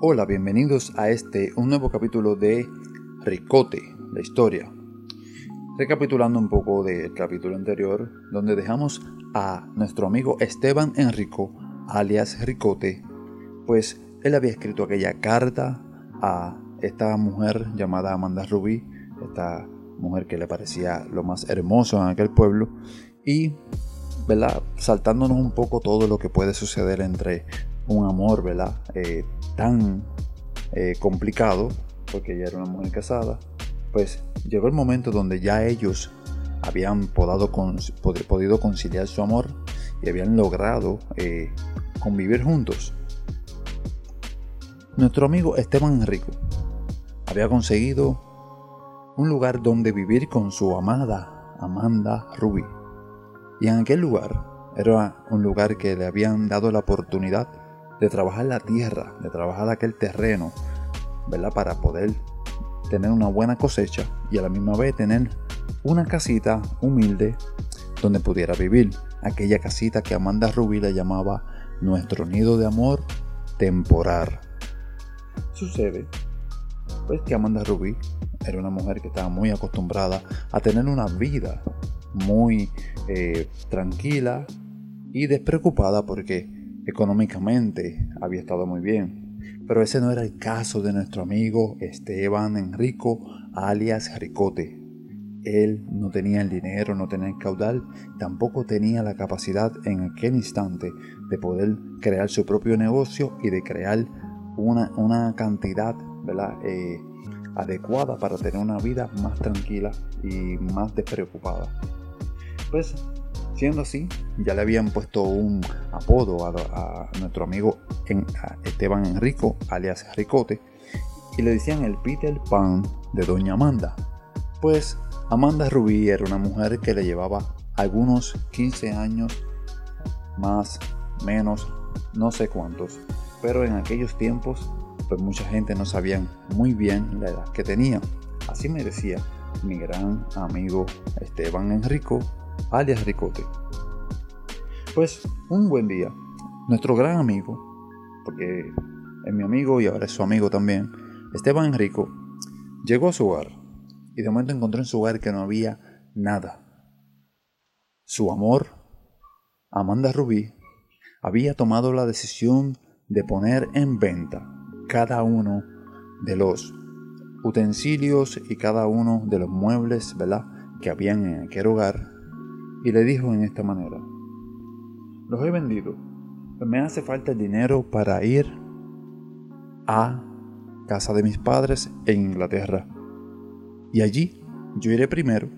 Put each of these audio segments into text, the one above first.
Hola, bienvenidos a este, un nuevo capítulo de Ricote, la historia. Recapitulando un poco del capítulo anterior, donde dejamos a nuestro amigo Esteban Enrico, alias Ricote, pues él había escrito aquella carta a esta mujer llamada Amanda Rubí, esta mujer que le parecía lo más hermoso en aquel pueblo, y ¿verdad? saltándonos un poco todo lo que puede suceder entre un amor ¿verdad? Eh, tan eh, complicado, porque ella era una mujer casada, pues llegó el momento donde ya ellos habían podido conciliar su amor y habían logrado eh, convivir juntos. Nuestro amigo Esteban Enrico había conseguido un lugar donde vivir con su amada Amanda Ruby. Y en aquel lugar era un lugar que le habían dado la oportunidad de trabajar la tierra, de trabajar aquel terreno, ¿verdad? Para poder tener una buena cosecha y a la misma vez tener una casita humilde donde pudiera vivir. Aquella casita que Amanda Ruby le llamaba nuestro nido de amor temporal. Sucede pues que Amanda Rubí era una mujer que estaba muy acostumbrada a tener una vida muy eh, tranquila y despreocupada porque económicamente había estado muy bien. Pero ese no era el caso de nuestro amigo Esteban Enrico, alias Ricote. Él no tenía el dinero, no tenía el caudal, tampoco tenía la capacidad en aquel instante de poder crear su propio negocio y de crear una, una cantidad eh, adecuada para tener una vida más tranquila y más despreocupada. Pues siendo así, ya le habían puesto un apodo a, nuestro amigo Esteban Enrico, alias Ricote, y le decían el Peter Pan de Doña Amanda. Pues Amanda Rubí era una mujer que le llevaba algunos 15 años, más, menos, no sé cuántos, pero en aquellos tiempos pues mucha gente no sabía muy bien la edad que tenía. Así me decía mi gran amigo Esteban Enrico, alias Ricote. Pues un buen día, nuestro gran amigo, porque es mi amigo y ahora es su amigo también, Esteban Enrico, llegó a su hogar y de momento encontró en su hogar que no había nada. Su amor, Amanda Rubí, había tomado la decisión de poner en venta cada uno de los utensilios y cada uno de los muebles, ¿verdad? Que habían en aquel hogar. Y le dijo en esta manera, los he vendido, me hace falta el dinero para ir a casa de mis padres en Inglaterra. Y allí yo iré primero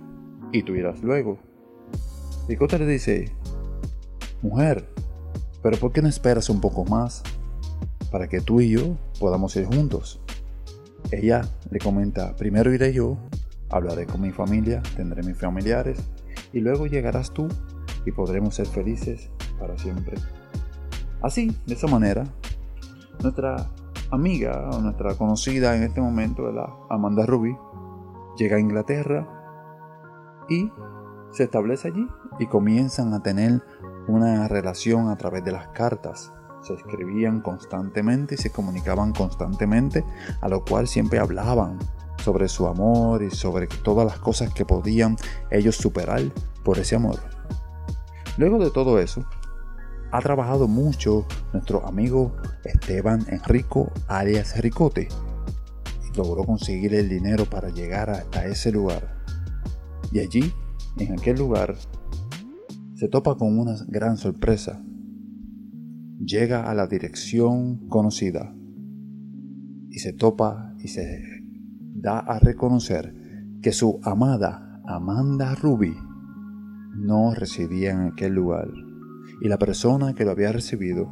y tú irás luego. Y Cota le dice, mujer, pero ¿por qué no esperas un poco más? para que tú y yo podamos ir juntos. Ella le comenta, primero iré yo, hablaré con mi familia, tendré mis familiares y luego llegarás tú y podremos ser felices para siempre. Así, de esa manera, nuestra amiga o nuestra conocida en este momento, la Amanda Ruby, llega a Inglaterra y se establece allí y comienzan a tener una relación a través de las cartas se escribían constantemente y se comunicaban constantemente, a lo cual siempre hablaban sobre su amor y sobre todas las cosas que podían ellos superar por ese amor. Luego de todo eso, ha trabajado mucho nuestro amigo Esteban Enrico alias Ricote y logró conseguir el dinero para llegar hasta ese lugar. Y allí, en aquel lugar, se topa con una gran sorpresa llega a la dirección conocida y se topa y se da a reconocer que su amada Amanda Ruby no residía en aquel lugar y la persona que lo había recibido,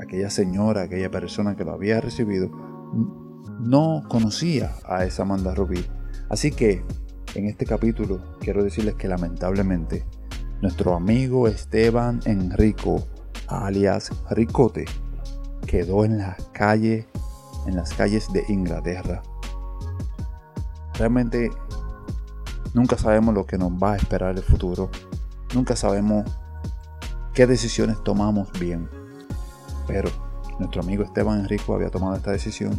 aquella señora, aquella persona que lo había recibido, no conocía a esa Amanda Ruby. Así que en este capítulo quiero decirles que lamentablemente nuestro amigo Esteban Enrico alias Ricote, quedó en la calle, en las calles de Inglaterra. Realmente nunca sabemos lo que nos va a esperar el futuro. Nunca sabemos qué decisiones tomamos bien. Pero nuestro amigo Esteban Enrico había tomado esta decisión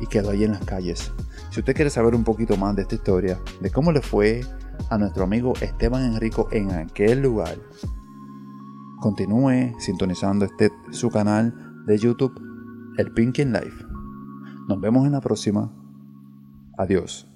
y quedó allí en las calles. Si usted quiere saber un poquito más de esta historia, de cómo le fue a nuestro amigo Esteban Enrico en aquel lugar, continúe sintonizando este su canal de YouTube, el Pinkin Life. Nos vemos en la próxima. Adiós.